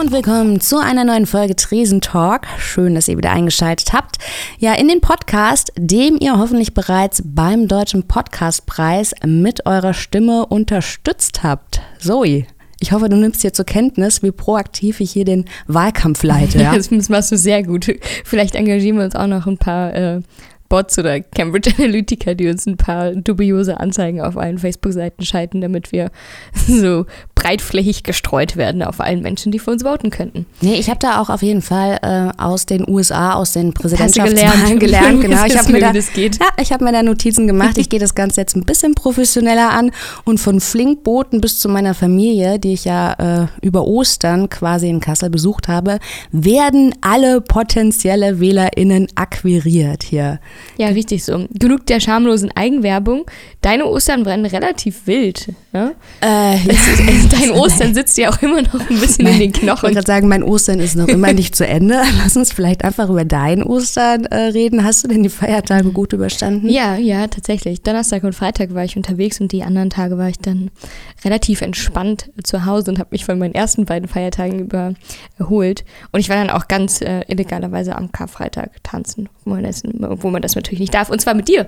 Und willkommen zu einer neuen Folge Tresen Talk. Schön, dass ihr wieder eingeschaltet habt. Ja, in den Podcast, dem ihr hoffentlich bereits beim Deutschen Podcastpreis mit eurer Stimme unterstützt habt. Zoe, ich hoffe, du nimmst dir zur Kenntnis, wie proaktiv ich hier den Wahlkampf leite. Ja? das machst du sehr gut. Vielleicht engagieren wir uns auch noch ein paar äh, Bots oder Cambridge Analytica, die uns ein paar dubiose Anzeigen auf allen Facebook-Seiten schalten, damit wir so breitflächig gestreut werden auf allen Menschen, die für uns voten könnten. Nee, ich habe da auch auf jeden Fall äh, aus den USA, aus den Präsidentschaftswahlen gelernt. Genau, ich habe mir, da, ja, hab mir da Notizen gemacht. Ich gehe das Ganze jetzt ein bisschen professioneller an und von Flinkboten bis zu meiner Familie, die ich ja äh, über Ostern quasi in Kassel besucht habe, werden alle potenzielle WählerInnen akquiriert hier. Ja, richtig so. Genug der schamlosen Eigenwerbung. Deine Ostern brennen relativ wild. Ne? Äh, ist, dein Ostern sitzt ja auch immer noch ein bisschen mein, in den Knochen. Ich wollte gerade sagen, mein Ostern ist noch immer nicht zu Ende. Lass uns vielleicht einfach über dein Ostern äh, reden. Hast du denn die Feiertage gut überstanden? Ja, ja, tatsächlich. Donnerstag und Freitag war ich unterwegs und die anderen Tage war ich dann relativ entspannt zu Hause und habe mich von meinen ersten beiden Feiertagen über erholt. Und ich war dann auch ganz äh, illegalerweise am Karfreitag tanzen, wo man, das, wo man das natürlich nicht darf. Und zwar mit dir.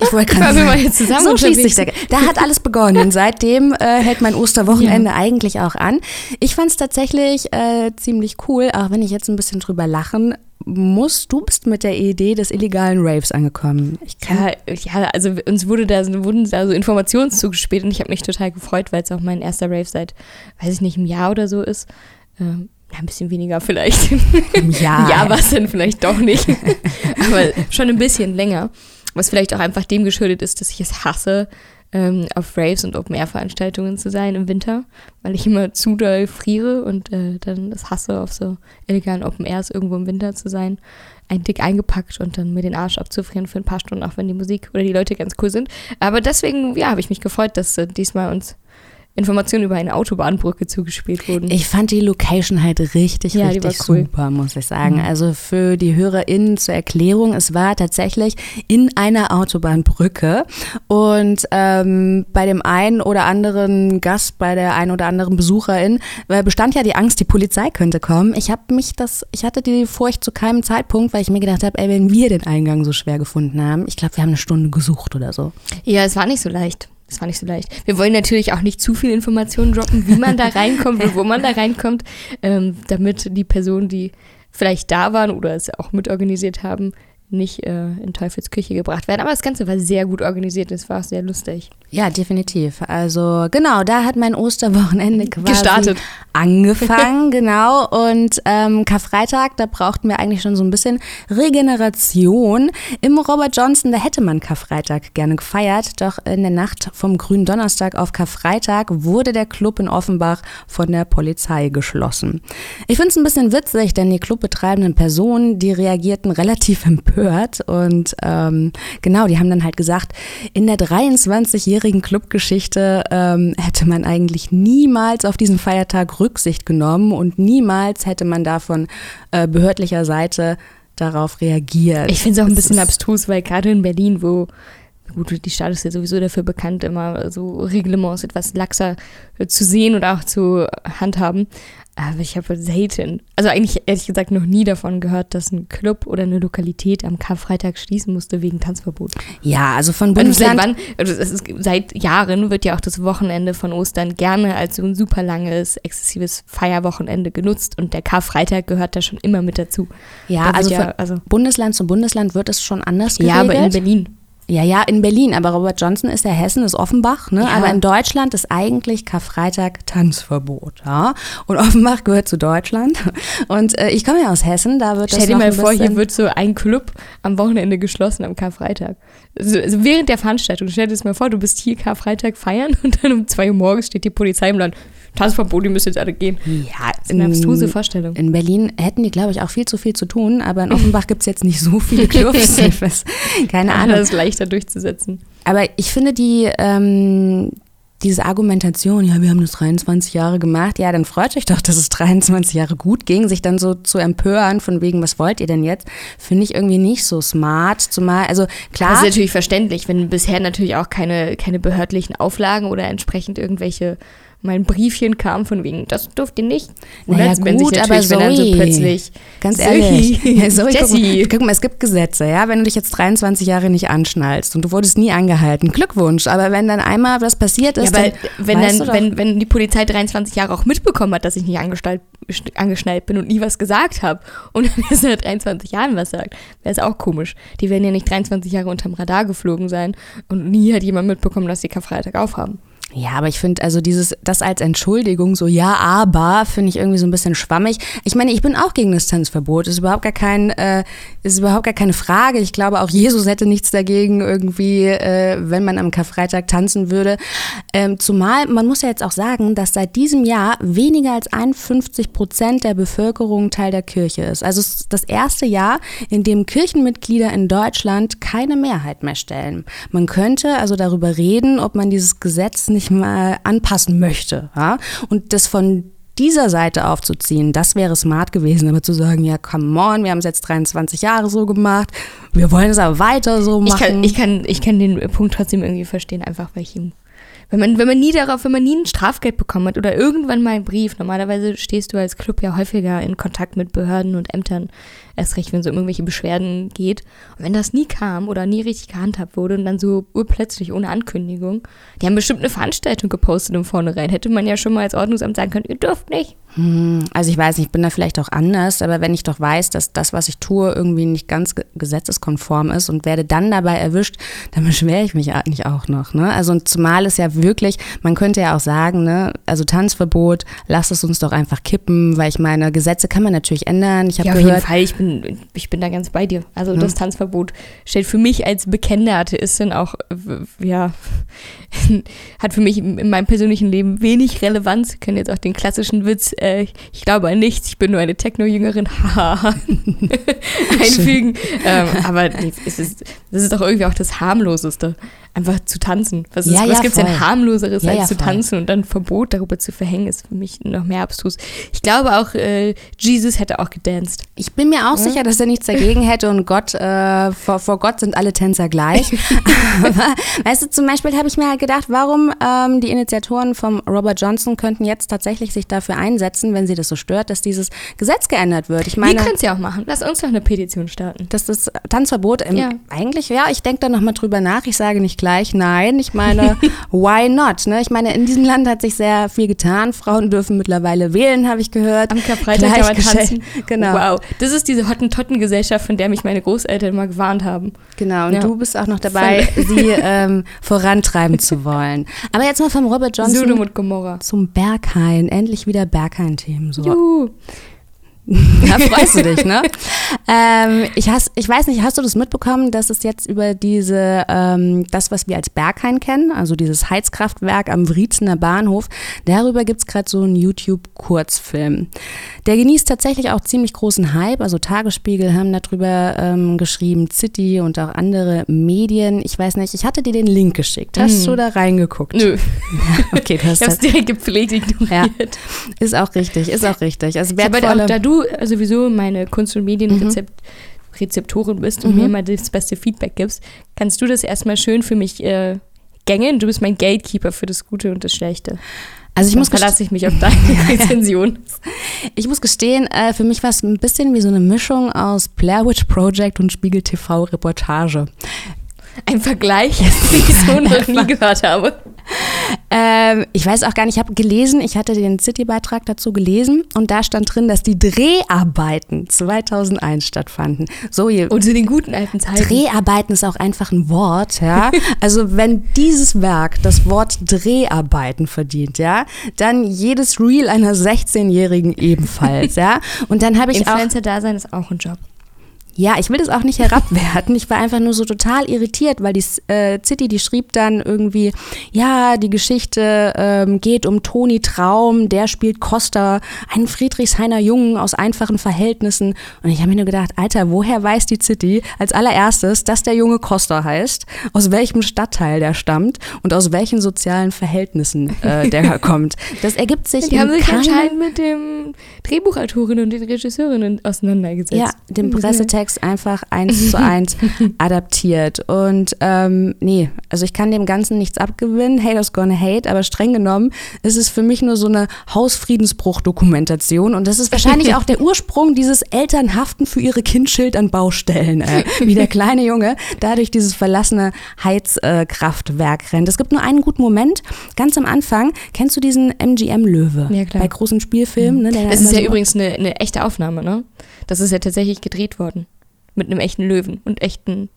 Ich wollte gerade sagen, wir zusammen so schließt sich der, Da hat alles begonnen. Seitdem äh, hält mein Osterwochenende ja. Eigentlich auch an. Ich fand es tatsächlich äh, ziemlich cool, auch wenn ich jetzt ein bisschen drüber lachen muss. Du bist mit der Idee des illegalen Raves angekommen. ja, ja, also uns wurde da, wurden da so Informationen zugespielt und ich habe mich total gefreut, weil es auch mein erster Rave seit, weiß ich nicht, einem Jahr oder so ist. Ähm, ja, ein bisschen weniger vielleicht. Ja. ja, was denn vielleicht doch nicht. Aber schon ein bisschen länger. Was vielleicht auch einfach dem geschuldet ist, dass ich es hasse, ähm, auf Raves und Open-Air-Veranstaltungen zu sein im Winter, weil ich immer zu doll friere und äh, dann das hasse, auf so illegalen Open-Airs irgendwo im Winter zu sein. Ein dick eingepackt und dann mir den Arsch abzufrieren für ein paar Stunden, auch wenn die Musik oder die Leute ganz cool sind. Aber deswegen, ja, habe ich mich gefreut, dass äh, diesmal uns Informationen über eine Autobahnbrücke zugespielt wurden. Ich fand die Location halt richtig, ja, richtig cool. super, muss ich sagen. Mhm. Also für die HörerInnen zur Erklärung, es war tatsächlich in einer Autobahnbrücke und ähm, bei dem einen oder anderen Gast, bei der einen oder anderen Besucherin bestand ja die Angst, die Polizei könnte kommen. Ich habe mich das, ich hatte die Furcht zu keinem Zeitpunkt, weil ich mir gedacht habe, ey, wenn wir den Eingang so schwer gefunden haben, ich glaube, wir haben eine Stunde gesucht oder so. Ja, es war nicht so leicht. Das war nicht so leicht. Wir wollen natürlich auch nicht zu viel Informationen droppen, wie man da reinkommt und wo man da reinkommt, ähm, damit die Personen, die vielleicht da waren oder es auch mitorganisiert haben, nicht äh, in Teufels Küche gebracht werden. Aber das Ganze war sehr gut organisiert, es war auch sehr lustig. Ja, definitiv. Also genau, da hat mein Osterwochenende quasi gestartet. Angefangen, genau. Und ähm, Karfreitag, da brauchten wir eigentlich schon so ein bisschen Regeneration. Im Robert Johnson, da hätte man Karfreitag gerne gefeiert, doch in der Nacht vom grünen Donnerstag auf Karfreitag wurde der Club in Offenbach von der Polizei geschlossen. Ich finde es ein bisschen witzig, denn die clubbetreibenden Personen, die reagierten relativ empört und ähm, genau, die haben dann halt gesagt, in der 23-jährigen bisherigen Clubgeschichte ähm, hätte man eigentlich niemals auf diesen Feiertag Rücksicht genommen und niemals hätte man da von äh, behördlicher Seite darauf reagiert. Ich finde es auch ein bisschen abstrus, weil gerade in Berlin, wo gut, die Stadt ist ja sowieso dafür bekannt, immer so Reglements etwas laxer zu sehen und auch zu handhaben. Aber ich habe selten, also eigentlich ehrlich gesagt noch nie davon gehört, dass ein Club oder eine Lokalität am Karfreitag schließen musste wegen Tanzverbot. Ja, also von Bundesland. Also seit wann, also ist, seit Jahren wird ja auch das Wochenende von Ostern gerne als so ein super langes, exzessives Feierwochenende genutzt und der Karfreitag gehört da schon immer mit dazu. Ja, also, ja, also Bundesland zu Bundesland wird es schon anders geregelt. Ja, aber in Berlin. Ja, ja, in Berlin, aber Robert Johnson ist ja Hessen, ist Offenbach, ne? Ja. Aber in Deutschland ist eigentlich Karfreitag Tanzverbot, ja? Und Offenbach gehört zu Deutschland. Und äh, ich komme ja aus Hessen, da wird Stell das Stell dir mal vor, hier wird so ein Club am Wochenende geschlossen am Karfreitag. Also, also während der Veranstaltung. Stell dir das mal vor, du bist hier Karfreitag feiern und dann um zwei Uhr morgens steht die Polizei im Land. Tanzverbot, die müssen jetzt alle gehen. Ja, das ist eine abstruse Vorstellung. In Berlin hätten die, glaube ich, auch viel zu viel zu tun, aber in Offenbach gibt es jetzt nicht so viele Clubs. keine Ahnung. Das ist leichter durchzusetzen. Aber ich finde die, ähm, diese Argumentation, ja, wir haben das 23 Jahre gemacht, ja, dann freut euch doch, dass es 23 Jahre gut ging, sich dann so zu empören, von wegen, was wollt ihr denn jetzt, finde ich irgendwie nicht so smart. Zumal, also klar. Das ist natürlich verständlich, wenn bisher natürlich auch keine, keine behördlichen Auflagen oder entsprechend irgendwelche mein Briefchen kam von wegen, das durft ihr nicht. Und naja, gut, sich aber Zoe, wenn dann so plötzlich, ganz ehrlich, Zoe, Zoe Jessie. Guck, mal, es gibt Gesetze, ja, wenn du dich jetzt 23 Jahre nicht anschnallst und du wurdest nie angehalten, Glückwunsch, aber wenn dann einmal was passiert ist, ja, aber dann wenn dann, wenn, wenn die Polizei 23 Jahre auch mitbekommen hat, dass ich nicht angeschnallt bin und nie was gesagt habe und dann erst seit 23 Jahren was sagt, wäre es auch komisch. Die werden ja nicht 23 Jahre unterm Radar geflogen sein und nie hat jemand mitbekommen, dass sie Karfreitag aufhaben. Ja, aber ich finde also dieses, das als Entschuldigung, so ja, aber, finde ich irgendwie so ein bisschen schwammig. Ich meine, ich bin auch gegen das Tanzverbot, ist überhaupt gar kein, äh, ist überhaupt gar keine Frage. Ich glaube, auch Jesus hätte nichts dagegen irgendwie, äh, wenn man am Karfreitag tanzen würde. Ähm, zumal, man muss ja jetzt auch sagen, dass seit diesem Jahr weniger als 51 Prozent der Bevölkerung Teil der Kirche ist. Also es ist das erste Jahr, in dem Kirchenmitglieder in Deutschland keine Mehrheit mehr stellen. Man könnte also darüber reden, ob man dieses Gesetz nicht mal anpassen möchte. Ja? Und das von dieser Seite aufzuziehen, das wäre smart gewesen, aber zu sagen, ja, come on, wir haben es jetzt 23 Jahre so gemacht, wir wollen es aber weiter so machen. Ich kann, ich kann, ich kann den Punkt trotzdem irgendwie verstehen, einfach weil ich ihm wenn man, wenn man nie darauf, wenn man nie ein Strafgeld bekommen hat oder irgendwann mal einen Brief, normalerweise stehst du als Club ja häufiger in Kontakt mit Behörden und Ämtern, erst recht, wenn es um irgendwelche Beschwerden geht. Und wenn das nie kam oder nie richtig gehandhabt wurde und dann so urplötzlich ohne Ankündigung, die haben bestimmt eine Veranstaltung gepostet im Vornherein, hätte man ja schon mal als Ordnungsamt sagen können, ihr dürft nicht. Hm, also ich weiß nicht, ich bin da vielleicht auch anders, aber wenn ich doch weiß, dass das, was ich tue, irgendwie nicht ganz gesetzeskonform ist und werde dann dabei erwischt, dann beschwere ich mich eigentlich auch noch. Ne? Also zumal es ja wirklich, man könnte ja auch sagen, ne, also Tanzverbot, lass es uns doch einfach kippen, weil ich meine, Gesetze kann man natürlich ändern. Ich ja, auf gehört, Fall, ich bin, ich bin da ganz bei dir. Also ja. das Tanzverbot stellt für mich als bekennende Atheistin auch, ja, hat für mich in meinem persönlichen Leben wenig Relevanz. Wir können jetzt auch den klassischen Witz äh, ich glaube an nichts, ich bin nur eine Techno-Jüngerin, einfügen. ähm, aber es ist, das ist doch irgendwie auch das harmloseste einfach zu tanzen. Was, ja, was ja, gibt es denn harmloseres ja, als zu tanzen und dann ein Verbot darüber zu verhängen, ist für mich noch mehr abstrus. Ich glaube auch, äh, Jesus hätte auch gedanced. Ich bin mir auch sicher, dass er nichts dagegen hätte und Gott, äh, vor, vor Gott sind alle Tänzer gleich. Aber, weißt du, zum Beispiel habe ich mir halt gedacht, warum ähm, die Initiatoren vom Robert Johnson könnten jetzt tatsächlich sich dafür einsetzen, wenn sie das so stört, dass dieses Gesetz geändert wird. Ich meine, Wir können es ja auch machen. Lass uns doch eine Petition starten. Dass das Tanzverbot im, ja. eigentlich, ja, ich denke da nochmal drüber nach. Ich sage nicht gleich nein. Ich meine, why not? Ne? Ich meine, in diesem Land hat sich sehr viel getan. Frauen dürfen mittlerweile wählen, habe ich gehört. Am Karfreitag kann man tanzen. Genau. Wow. Das ist diese Hottentotten-Gesellschaft, von der mich meine Großeltern mal gewarnt haben. Genau. Und ja. du bist auch noch dabei, sie ähm, vorantreiben zu wollen. Aber jetzt mal vom Robert Johnson Sodom und Gomorra. zum Berghain. Endlich wieder Berghain-Themen. So. Juhu. da freust du dich, ne? ähm, ich, has, ich weiß nicht, hast du das mitbekommen, dass es jetzt über diese, ähm, das, was wir als Berghain kennen, also dieses Heizkraftwerk am Wriezener Bahnhof, darüber gibt es gerade so einen YouTube-Kurzfilm. Der genießt tatsächlich auch ziemlich großen Hype, also Tagesspiegel haben darüber ähm, geschrieben, City und auch andere Medien. Ich weiß nicht, ich hatte dir den Link geschickt. Hast mhm. du da reingeguckt? Nö. okay, du hast ich hab's direkt gepflegt ignoriert. Ja, ist auch richtig, ist auch richtig. Also wertvolle, da du sowieso meine Kunst- und Medienrezeptorin mhm. bist und mhm. mir immer das beste Feedback gibst, kannst du das erstmal schön für mich äh, gängeln. Du bist mein Gatekeeper für das Gute und das Schlechte. Also ich muss verlasse ich mich auf deine Rezension. ich muss gestehen, äh, für mich war es ein bisschen wie so eine Mischung aus Blair Witch Project und Spiegel TV Reportage. Ein Vergleich, den ich so noch nie gehört habe. Ähm, ich weiß auch gar nicht, ich habe gelesen, ich hatte den City-Beitrag dazu gelesen und da stand drin, dass die Dreharbeiten 2001 stattfanden. So, ihr, und in den guten alten Zeiten. Dreharbeiten ist auch einfach ein Wort, ja. Also wenn dieses Werk das Wort Dreharbeiten verdient, ja, dann jedes Reel einer 16-Jährigen ebenfalls, ja. Und dann habe ich Influencer-Dasein ist auch ein Job. Ja, ich will das auch nicht herabwerten. Ich war einfach nur so total irritiert, weil die äh, City, die schrieb dann irgendwie, ja, die Geschichte ähm, geht um Toni Traum, der spielt Costa, einen Friedrichshainer Jungen aus einfachen Verhältnissen. Und ich habe mir nur gedacht, Alter, woher weiß die City als allererstes, dass der Junge Costa heißt, aus welchem Stadtteil der stammt und aus welchen sozialen Verhältnissen äh, der kommt? Das ergibt sich. Die haben sich anscheinend mit dem Drehbuchautorin und den Regisseurinnen auseinandergesetzt. Ja, dem Pressetext Text einfach eins zu eins adaptiert. Und ähm, nee, also ich kann dem Ganzen nichts abgewinnen. Haters gonna hate, aber streng genommen ist es für mich nur so eine Hausfriedensbruch-Dokumentation. Und das ist wahrscheinlich auch der Ursprung dieses Elternhaften für ihre Kindschild an Baustellen, äh, wie der kleine Junge da durch dieses verlassene Heizkraftwerk rennt. Es gibt nur einen guten Moment, ganz am Anfang. Kennst du diesen MGM-Löwe? Ja, klar. Bei großen Spielfilmen. Ne, das ist ja so übrigens eine, eine echte Aufnahme, ne? Das ist ja tatsächlich gedreht worden mit einem echten Löwen und echten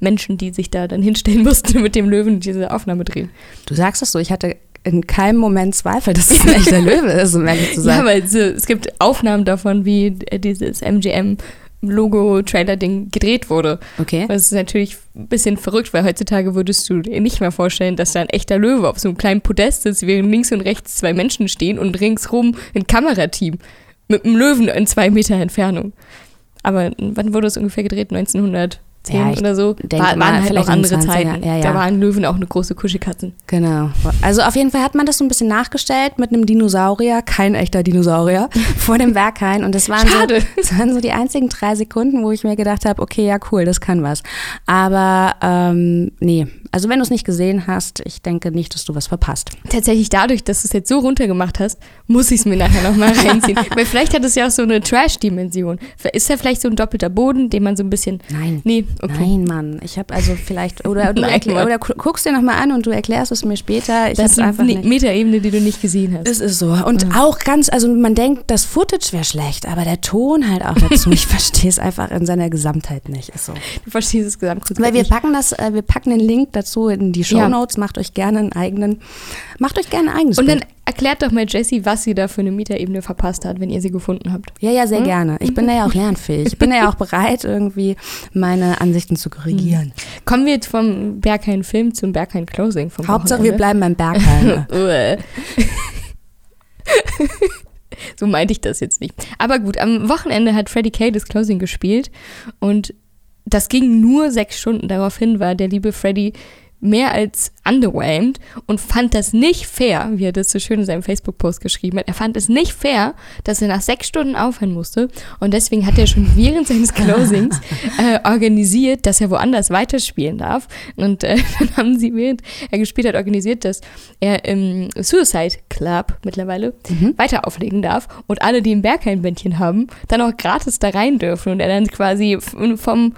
Menschen, die sich da dann hinstellen mussten mit dem Löwen diese Aufnahme drehen. Du sagst das so, ich hatte in keinem Moment Zweifel, dass es ein echter Löwe ist, um ehrlich zu sein. Ja, weil es gibt Aufnahmen davon, wie dieses MGM Logo-Trailer-Ding gedreht wurde. Okay. Das ist natürlich ein bisschen verrückt, weil heutzutage würdest du dir nicht mehr vorstellen, dass da ein echter Löwe auf so einem kleinen Podest ist, während links und rechts zwei Menschen stehen und ringsrum ein Kamerateam mit einem Löwen in zwei Meter Entfernung. Aber wann wurde es ungefähr gedreht? 1900? Ja, oder so. War, waren halt auch andere Zeiten. Ja, ja. Da waren Löwen auch eine große Kuschelkatzen. Genau. Also auf jeden Fall hat man das so ein bisschen nachgestellt mit einem Dinosaurier, kein echter Dinosaurier, vor dem Berghain. Und das waren, Schade. So, das waren so die einzigen drei Sekunden, wo ich mir gedacht habe, okay, ja cool, das kann was. Aber ähm, nee, also wenn du es nicht gesehen hast, ich denke nicht, dass du was verpasst. Tatsächlich dadurch, dass du es jetzt so runtergemacht hast, muss ich es mir nachher nochmal reinziehen. Weil vielleicht hat es ja auch so eine Trash-Dimension. Ist ja vielleicht so ein doppelter Boden, den man so ein bisschen... Nein. Nee, okay. Nein, Mann. Ich habe also vielleicht, oder du Nein, oder guckst dir nochmal an und du erklärst es mir später. Ich das ist einfach eine Metaebene, die du nicht gesehen hast. Es ist so. Und ja. auch ganz, also man denkt, das Footage wäre schlecht, aber der Ton halt auch dazu. ich verstehe es einfach in seiner Gesamtheit nicht. Ist so. Du verstehst es Gesamtkonzept Weil wir packen das, äh, wir packen den Link dazu in die Show Notes. Ja. Macht euch gerne einen eigenen, macht euch gerne ein eigenes Und Bild. dann erklärt doch mal Jessie, was sie da für eine Mieterebene verpasst hat, wenn ihr sie gefunden habt. Ja, ja, sehr hm? gerne. Ich bin da ja auch lernfähig. Ich bin da ja auch bereit, irgendwie meine Ansichten zu korrigieren. Hm. Kommen wir jetzt vom Berghain-Film zum Berghain-Closing. Hauptsache, Wochenende. wir bleiben beim Berghain. so meinte ich das jetzt nicht. Aber gut, am Wochenende hat Freddie Kay das Closing gespielt und das ging nur sechs Stunden. Daraufhin war der liebe Freddie mehr als underwhelmed und fand das nicht fair, wie er das so schön in seinem Facebook-Post geschrieben hat. Er fand es nicht fair, dass er nach sechs Stunden aufhören musste und deswegen hat er schon während seines Closings äh, organisiert, dass er woanders weiterspielen darf. Und äh, dann haben sie, während er gespielt hat, organisiert, dass er im Suicide Club mittlerweile mhm. weiter auflegen darf und alle, die ein Berghain-Bändchen haben, dann auch gratis da rein dürfen und er dann quasi vom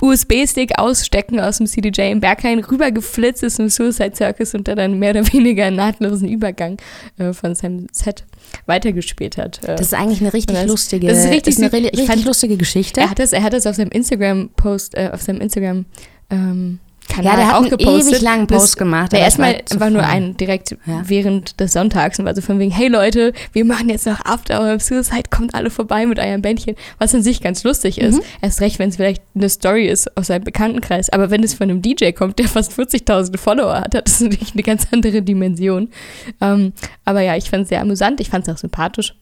USB-Stick ausstecken aus dem CDJ im Berghain rübergeflitzt ist im Suicide Circus und der dann mehr oder weniger einen nahtlosen Übergang äh, von seinem Set weitergespielt hat. Äh, das ist eigentlich eine richtig das, lustige, das ist richtig, ist eine richtig fand, lustige Geschichte. Er hat das, er hat das auf seinem Instagram-Post, äh, auf seinem Instagram ähm, Kanal ja, der hat auch einen gepostet. ewig langen Post das, gemacht. Der erstmal einfach nur einen direkt ja. während des Sonntags und war so von wegen, hey Leute, wir machen jetzt noch After Hour Suicide, kommt alle vorbei mit eurem Bändchen, was an sich ganz lustig ist. Mhm. Erst recht, wenn es vielleicht eine Story ist aus seinem Bekanntenkreis, aber wenn es von einem DJ kommt, der fast 40.000 Follower hat, hat das natürlich eine ganz andere Dimension. Ähm, aber ja, ich fand es sehr amüsant, ich fand es auch sympathisch.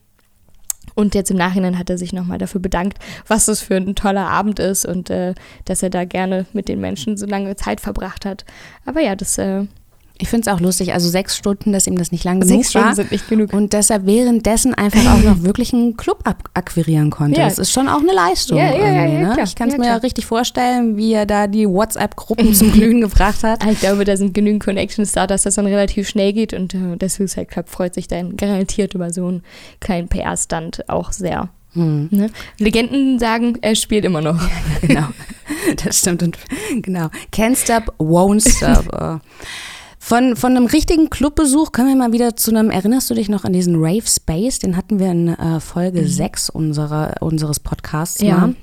Und jetzt im Nachhinein hat er sich nochmal dafür bedankt, was das für ein toller Abend ist und äh, dass er da gerne mit den Menschen so lange Zeit verbracht hat. Aber ja, das äh, ich finde es auch lustig, also sechs Stunden, dass ihm das nicht lang genug sechs war. Stunden sind nicht genug. Und dass er währenddessen einfach auch noch wirklich einen Club akquirieren konnte. Ja. Das ist schon auch eine Leistung. Ja, ja, ja, ne? Ich kann es mir ja richtig vorstellen, wie er da die WhatsApp-Gruppen zum Glühen gebracht hat. Ich glaube, da sind genügend Connections da, dass das dann relativ schnell geht und äh, der Suicide Club freut sich dann garantiert über so einen kleinen PR-Stand auch sehr. Hm. Ne? Legenden sagen, er spielt immer noch. Genau. Das stimmt. Und genau. Can't stop, won't stop. Von, von einem richtigen Clubbesuch können wir mal wieder zu einem, erinnerst du dich noch an diesen Rave Space? Den hatten wir in äh, Folge mhm. 6 unserer, unseres Podcasts. Ja. Mal.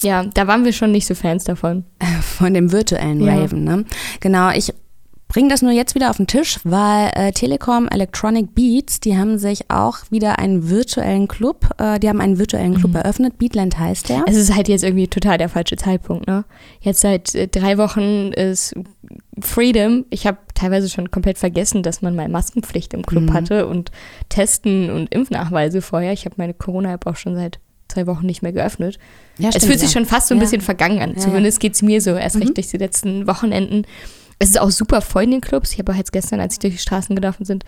Ja, da waren wir schon nicht so Fans davon. Von dem virtuellen ja. Raven, ne? Genau, ich bringe das nur jetzt wieder auf den Tisch, weil äh, Telekom Electronic Beats, die haben sich auch wieder einen virtuellen Club, äh, die haben einen virtuellen Club Mhm. eröffnet. Beatland heißt der. Es ist halt jetzt irgendwie total der falsche Zeitpunkt, ne? Jetzt seit äh, drei Wochen ist Freedom. Ich habe teilweise schon komplett vergessen, dass man mal Maskenpflicht im Club Mhm. hatte und Testen und Impfnachweise vorher. Ich habe meine Corona-App auch schon seit zwei Wochen nicht mehr geöffnet. ja, es fühlt sich ja. schon fast so ein Ja. bisschen vergangen an. Zumindest geht es mir so, erst Mhm. recht durch die letzten Wochenenden. Es ist auch super voll in den Clubs. Ich habe auch jetzt gestern, als ich durch die Straßen gelaufen sind,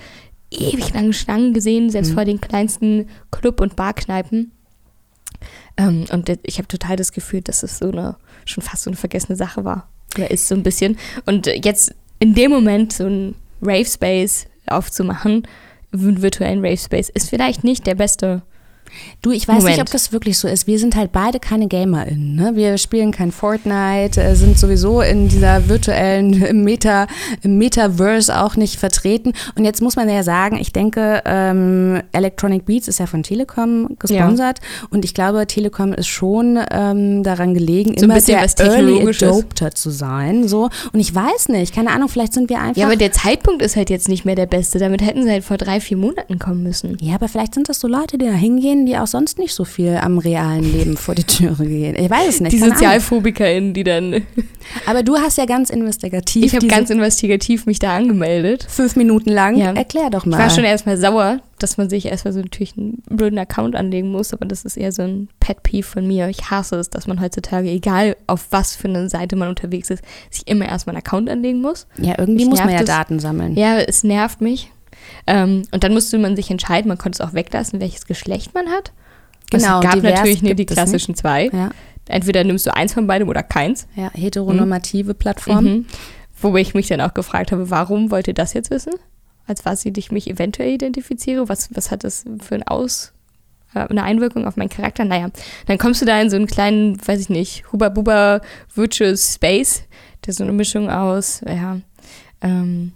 ewig lange Schlangen gesehen, selbst Mhm. vor den kleinsten Club- und Barkneipen. Ähm, und ich habe total das Gefühl, dass es so eine, schon fast so eine vergessene Sache war. Oder ist so ein bisschen. Und jetzt in dem Moment so ein Rave Space aufzumachen, einen virtuellen Rave Space, ist vielleicht nicht der beste. Du, ich weiß nicht, Moment. ob das wirklich so ist. Wir sind halt beide keine GamerInnen. Ne? Wir spielen kein Fortnite, äh, sind sowieso in dieser virtuellen Meta, Metaverse auch nicht vertreten. Und jetzt muss man ja sagen, ich denke, ähm, Electronic Beats ist ja von Telekom gesponsert. Und ich glaube, Telekom ist schon ähm, daran gelegen, So immer der Early. Adopter zu sein. So. Und ich weiß nicht, keine Ahnung, vielleicht sind wir einfach. Ja, aber der Zeitpunkt ist halt jetzt nicht mehr der beste. Damit hätten sie halt vor drei, vier Monaten kommen müssen. Ja, aber vielleicht sind das so Leute, die da hingehen, die auch sonst nicht so viel am realen Leben vor die Türe gehen. Ich weiß es nicht. Die. SozialphobikerInnen, die dann. Aber du hast ja ganz investigativ Ich habe ganz investigativ mich da angemeldet. fünf Minuten lang. Ja. Erklär doch Ich mal. war schon erstmal sauer, dass man sich erstmal so natürlich einen blöden Account anlegen muss, aber das ist eher so ein Pet-Peeve von mir. Ich hasse es, dass man heutzutage, egal auf was für eine Seite man unterwegs ist, sich immer erstmal einen Account anlegen muss. ja, irgendwie muss man ja es. Daten sammeln. Ja, es nervt mich. Ähm, und dann musste man sich entscheiden, man konnte es auch weglassen, welches Geschlecht man hat. Genau, es gab natürlich nur die es klassischen zwei. Ja, Entweder nimmst du eins von beidem oder keins. ja heteronormative Plattform. Mhm. Wobei ich mich dann auch gefragt habe, warum wollt ihr das jetzt wissen? Als was ich mich eventuell identifiziere? Was, was hat das für ein Aus, äh, eine Einwirkung auf meinen Charakter? Naja, dann kommst du da in so einen kleinen, weiß ich nicht, Huba-Buba Virtual Space, der so eine Mischung aus, ja, ähm,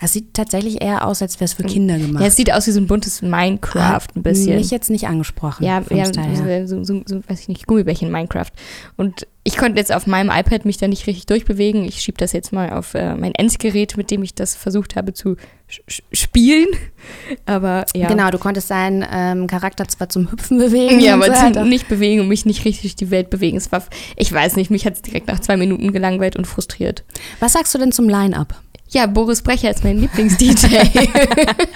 Es sieht tatsächlich eher aus, als wäre es für Kinder gemacht. ja, es sieht aus wie so ein buntes Minecraft ein bisschen. Mich jetzt nicht angesprochen. Ja, ja so, so, so, weiß ich nicht, Gummibärchen Minecraft. Und ich konnte jetzt auf meinem iPad mich da nicht richtig durchbewegen. Ich schiebe das jetzt mal auf äh, mein Endgerät, mit dem ich das versucht habe zu spielen. Aber ja. Genau, du konntest deinen ähm, Charakter zwar zum Hüpfen bewegen. Ja, aber so zum nicht bewegen und mich nicht richtig die Welt bewegen. Es war, ich weiß nicht, mich hat es direkt nach zwei Minuten gelangweilt und frustriert. Was sagst du denn zum Line-Up? Ja, Boris Brecher ist mein Lieblings-DJ.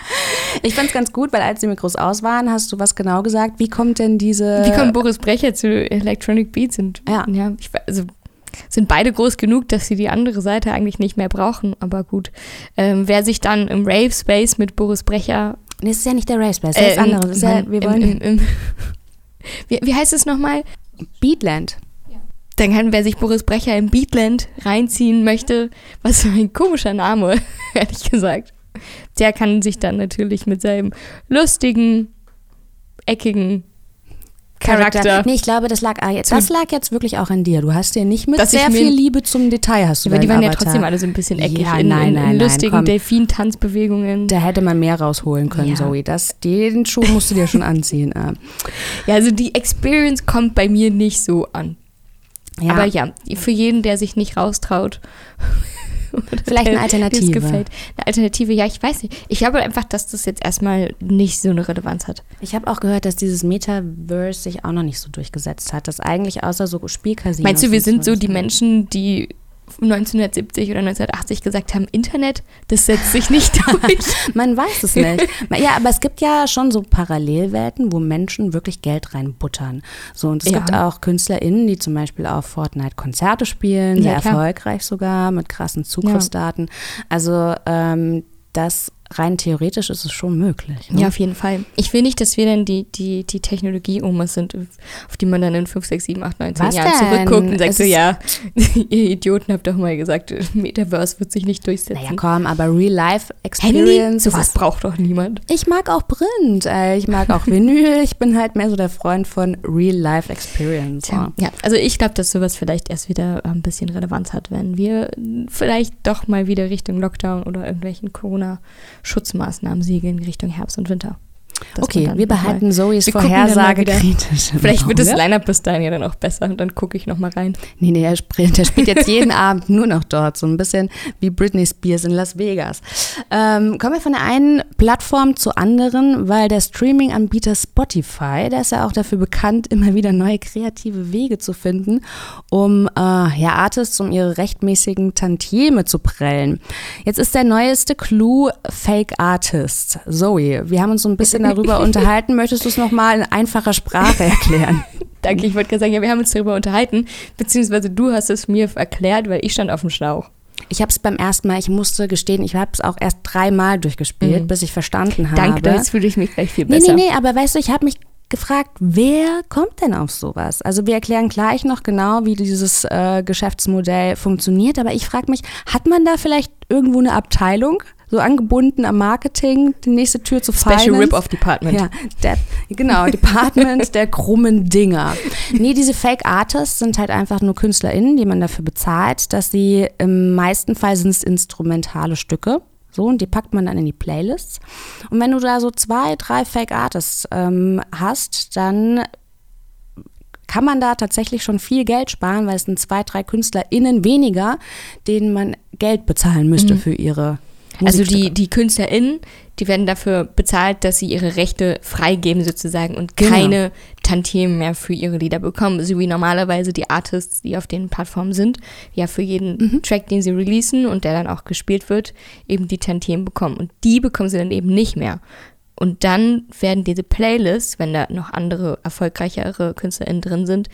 Ich fand's ganz gut, weil als die Mikros aus waren, hast du was genau gesagt. Wie kommt denn diese. Wie kommt Boris Brecher zu Electronic Beats? Und, Ja. ja ich, also, sind beide groß genug, dass sie die andere Seite eigentlich nicht mehr brauchen. Aber gut, ähm, wer sich dann im Rave Space mit Boris Brecher. Nee, das ist ja nicht der Race Space, das ist äh, im- anderes. Das ist ja, nein, wir im, wollen im, im, wie, wie heißt es nochmal? Beatland. Dann kann, wer sich Boris Brecher im Beatland reinziehen möchte, was für ein komischer Name, ehrlich gesagt, der kann sich dann natürlich mit seinem lustigen, eckigen Charakter. Nee, ich glaube, das lag, ah, jetzt, das lag jetzt wirklich auch an dir. Du hast dir nicht mit Dass sehr viel Liebe zum Detail hast du Aber die waren ja Avatar. trotzdem alle so ein bisschen eckig Ja, in, nein, in, in nein, lustigen. Delfin-Tanzbewegungen. Da hätte man mehr rausholen können, Ja. Zoe. Das, den Schuh musst du dir schon anziehen. äh. Ja, also die Experience kommt bei mir nicht so an. Ja, Aber ja, für jeden, der sich nicht raustraut. Vielleicht eine Alternative. gefällt. Eine Alternative, ja, ich weiß nicht. Ich glaube einfach, dass das jetzt erstmal nicht so eine Relevanz hat. ich habe auch gehört, dass dieses Metaverse sich auch noch nicht so durchgesetzt hat. Dass eigentlich außer so Spielcasinos. Meinst du, wir sind so die Menschen, die 1970 oder 1980 gesagt haben, Internet, das setzt sich nicht durch. Man weiß es nicht. ja, aber es gibt ja schon so Parallelwelten, wo Menschen wirklich Geld reinbuttern. So, und es Ja. gibt auch KünstlerInnen, die zum Beispiel auf Fortnite Konzerte spielen, sehr Ja, erfolgreich sogar, mit krassen Zugriffsdaten. Also, ähm, das rein theoretisch ist es schon möglich. Ne? Ja, auf jeden Fall. Ich will nicht, dass wir dann die, die, die Technologie-Omas sind, auf die man dann in 5, 6, 7, 8, 9, 10 Was Jahren denn? zurückguckt und sagt Es so, ja, ihr Idioten habt doch mal gesagt, Metaverse wird sich nicht durchsetzen. Naja, komm, aber? Real-Life-Experience. Sowas braucht doch niemand. Ich mag auch Print, äh, ich mag auch Vinyl. Ich bin halt mehr so der Freund von Real-Life-Experience. Tja, ja, also ich glaube, dass sowas vielleicht erst wieder ein bisschen Relevanz hat, wenn wir vielleicht doch mal wieder Richtung Lockdown oder irgendwelchen Corona-Schutzmaßnahmen segeln, Richtung Herbst und Winter. Okay, wir mal- behalten Zoes wir Vorhersage kritisch. Vielleicht wird das. Line-Up bis dahin ja dann auch besser und dann gucke ich nochmal rein. Nee, nee, er spielt, der spielt jetzt jeden Abend nur noch dort, so ein bisschen wie Britney Spears in Las Vegas. Ähm, kommen wir von der einen Plattform zur anderen, weil der Streaming-Anbieter Spotify, der ist ja auch dafür bekannt, immer wieder neue kreative Wege zu finden, um äh, ja, Artists um ihre rechtmäßigen Tantieme zu prellen. Jetzt ist der neueste Clou Fake Artist. Zoe, wir haben uns so ein bisschen darüber unterhalten. Möchtest du es nochmal in einfacher Sprache erklären? Danke, ich wollte gerade sagen, ja, wir haben uns darüber unterhalten, beziehungsweise du hast es mir erklärt, weil ich stand auf dem Schlauch. Ich habe es beim ersten Mal, ich musste gestehen, ich habe es auch erst dreimal durchgespielt, Mhm. bis ich verstanden habe. Danke, jetzt fühle ich mich gleich viel nee, besser. nee, nee, aber weißt du, ich habe mich gefragt, wer kommt denn auf sowas? Also wir erklären gleich noch genau, wie dieses äh, Geschäftsmodell funktioniert, aber ich frage mich, hat man da vielleicht irgendwo eine Abteilung, so angebunden am Marketing, die nächste Tür zu Special Finance? Rip-Off Department. Ja, der, genau, Department der krummen Dinger. Nee, diese Fake Artists sind halt einfach nur KünstlerInnen, die man dafür bezahlt, dass sie im meisten Fall sind es instrumentale Stücke. So, und die packt man dann in die Playlists. Und wenn du da so zwei, drei Fake Artists ähm, hast, dann kann man da tatsächlich schon viel Geld sparen, weil es sind zwei, drei KünstlerInnen weniger, denen man Geld bezahlen müsste für ihre Also die, die KünstlerInnen, die werden dafür bezahlt, dass sie ihre Rechte freigeben sozusagen und Genau. keine Tantiemen mehr für ihre Lieder bekommen, so wie normalerweise die Artists, die auf den Plattformen sind, ja für jeden Mhm. Track, den sie releasen und der dann auch gespielt wird, eben die Tantiemen bekommen. Und die bekommen sie dann eben nicht mehr. Und dann werden diese Playlists, wenn da noch andere erfolgreichere KünstlerInnen drin sind,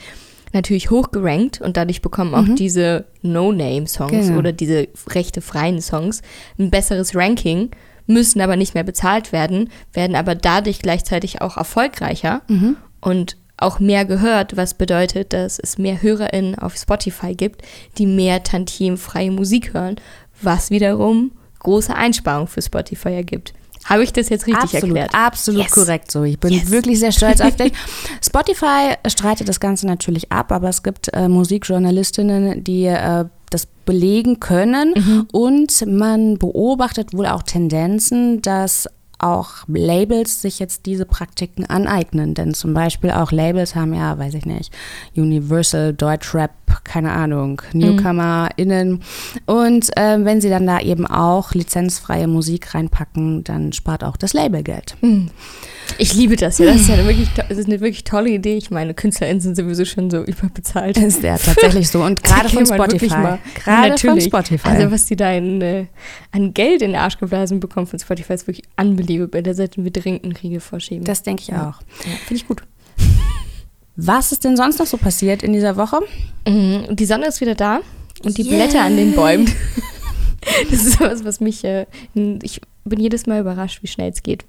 natürlich hochgerankt und dadurch bekommen auch diese No-Name-Songs Mhm. Genau. oder diese rechtefreien Songs ein besseres Ranking, müssen aber nicht mehr bezahlt werden, werden aber dadurch gleichzeitig auch erfolgreicher Mhm. und auch mehr gehört, was bedeutet, dass es mehr HörerInnen auf Spotify gibt, die mehr tantiemfreie Musik hören, was wiederum große Einsparungen für Spotify ergibt. Habe ich das jetzt richtig absolut, erklärt? Absolut Yes. korrekt so. Ich bin Yes. wirklich sehr stolz auf dich. Spotify streitet das Ganze natürlich ab, aber es gibt äh, Musikjournalistinnen, die äh, das belegen können Mhm. und man beobachtet wohl auch Tendenzen, dass auch Labels sich jetzt diese Praktiken aneignen. Denn zum Beispiel auch Labels haben ja, weiß ich nicht, Universal, Deutschrap, keine Ahnung, NewcomerInnen. Und äh, wenn sie dann da eben auch lizenzfreie Musik reinpacken, dann spart auch das Label Geld. Ich liebe das ja. Das ist ja eine wirklich, das ist eine wirklich tolle Idee. Ich meine, KünstlerInnen sind sowieso schon so überbezahlt. Ist ja tatsächlich so. Und gerade von Spotify. Gerade von Natürlich. Spotify. Also was die da in, äh, an Geld in den Arsch geblasen bekommen von Spotify ist wirklich unbelievable. Da sollten wir dringend einen Riegel vorschieben. das denke ich Ja. auch. ja, Finde ich gut. Was ist denn sonst noch so passiert in dieser Woche? Mhm. Die Sonne ist wieder da und die Blätter an den Bäumen. Das ist was, was mich. Äh, ich bin jedes Mal überrascht, wie schnell es geht.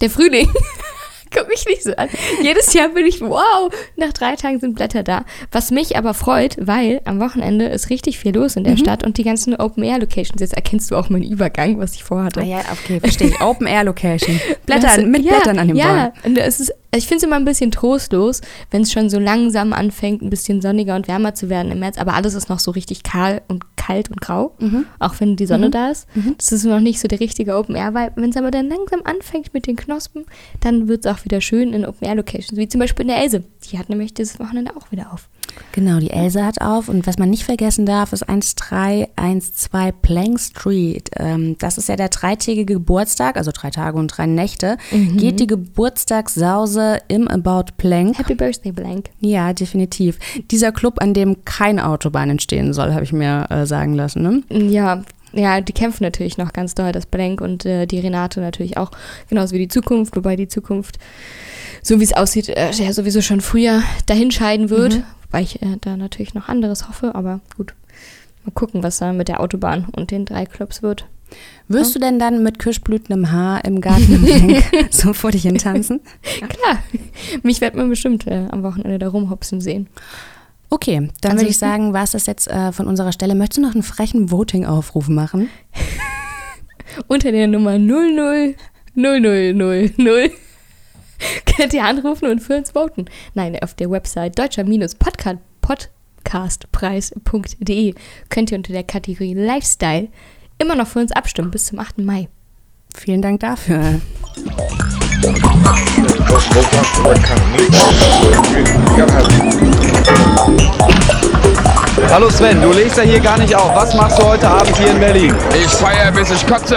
Der Frühling. Guck mich nicht so an. Jedes Jahr bin ich, wow, nach drei Tagen sind Blätter da. Was mich aber freut, weil am Wochenende ist richtig viel los in der Stadt und die ganzen Open-Air-Locations. Jetzt erkennst du auch meinen Übergang, was ich vorhatte. Ah ja, okay, verstehe ich. Open Air Location. Blätter Das- mit ja, Blättern an den Ja, es ist, ich finde es immer ein bisschen trostlos, wenn es schon so langsam anfängt, ein bisschen sonniger und wärmer zu werden im März, aber alles ist noch so richtig kahl und kalt und grau, Mhm. auch wenn die Sonne da ist. Das ist noch nicht so der richtige Open Air, weil wenn es aber dann langsam anfängt mit den Knospen, dann wird es auch wieder schön in Open Air Locations, wie zum Beispiel in der Else. Die hat nämlich dieses Wochenende auch wieder auf. Genau, die Elsa hat auf. Und was man nicht vergessen darf, ist 1312 Plank Street. Ähm, das ist ja der dreitägige Geburtstag, also drei Tage und drei Nächte. Geht die Geburtstagssause im About Plank. Happy Birthday, Blank. Ja, definitiv. Dieser Club, an dem keine Autobahn entstehen soll, habe ich mir äh, sagen lassen. Ne? Ja, ja, die kämpfen natürlich noch ganz doll, das Blank und äh, die Renate natürlich auch, genauso wie die Zukunft, wobei die Zukunft, so wie es aussieht, äh, ja sowieso schon früher dahinscheiden wird, Mhm. wobei ich äh, da natürlich noch anderes hoffe, aber gut. Mal gucken, was da mit der Autobahn und den drei Clubs wird. Wirst du denn dann mit kirschblühendem Haar im Garten im so vor dich hin tanzen? Klar, mich wird man bestimmt äh, am Wochenende da rumhopsen sehen. Okay, dann würde ich sagen, war es das jetzt äh, von unserer Stelle. Möchtest du noch einen frechen Voting-Aufruf machen? Unter der Nummer 000000 könnt ihr anrufen und für uns voten. Nein, auf der Website deutscher-podcastpreis.de könnt ihr unter der Kategorie Lifestyle immer noch für uns abstimmen bis zum 8. Mai. Vielen Dank dafür. Hallo Sven, du legst ja hier gar nicht auf. Was machst du heute Abend hier in Berlin? Ich feier bis ich kotze.